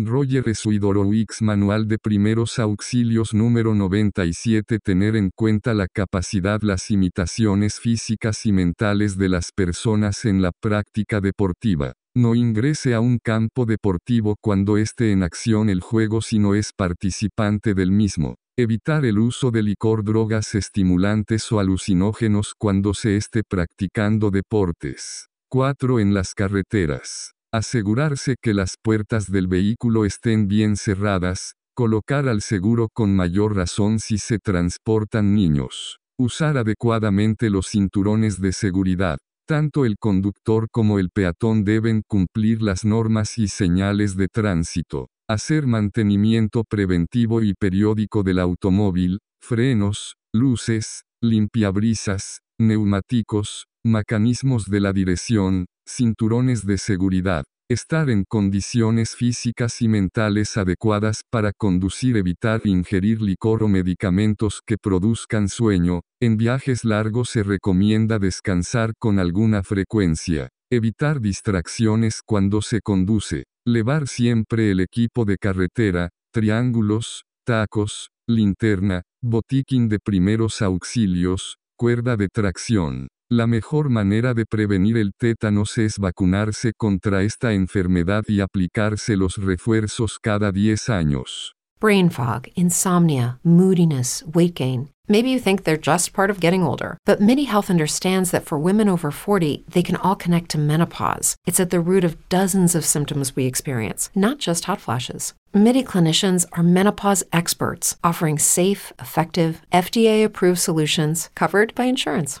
Roger Suidorowicz Manual de Primeros Auxilios número 97 Tener en cuenta la capacidad las imitaciones físicas y mentales de las personas en la práctica deportiva. No ingrese a un campo deportivo cuando esté en acción el juego si no es participante del mismo. Evitar el uso de licor, drogas estimulantes o alucinógenos cuando se esté practicando deportes. 4. En las carreteras. Asegurarse que las puertas del vehículo estén bien cerradas, colocar al seguro con mayor razón si se transportan niños, usar adecuadamente los cinturones de seguridad. Tanto el conductor como el peatón deben cumplir las normas y señales de tránsito, hacer mantenimiento preventivo y periódico del automóvil, frenos, luces, limpiabrisas, neumáticos, mecanismos de la dirección, cinturones de seguridad, estar en condiciones físicas y mentales adecuadas para conducir, evitar ingerir licor o medicamentos que produzcan sueño, en viajes largos se recomienda descansar con alguna frecuencia, evitar distracciones cuando se conduce, levar siempre el equipo de carretera, triángulos, tacos, linterna, botiquín de primeros auxilios, cuerda de tracción. La mejor manera de prevenir el tétanos es vacunarse contra esta enfermedad y aplicarse los refuerzos cada 10 años. Brain fog, insomnia, moodiness, weight gain. Maybe you think they're just part of getting older, but MIDI Health understands that for women over 40, they can all connect to menopause. It's at the root of dozens of symptoms we experience, not just hot flashes. MIDI clinicians are menopause experts, offering safe, effective, FDA approved solutions covered by insurance.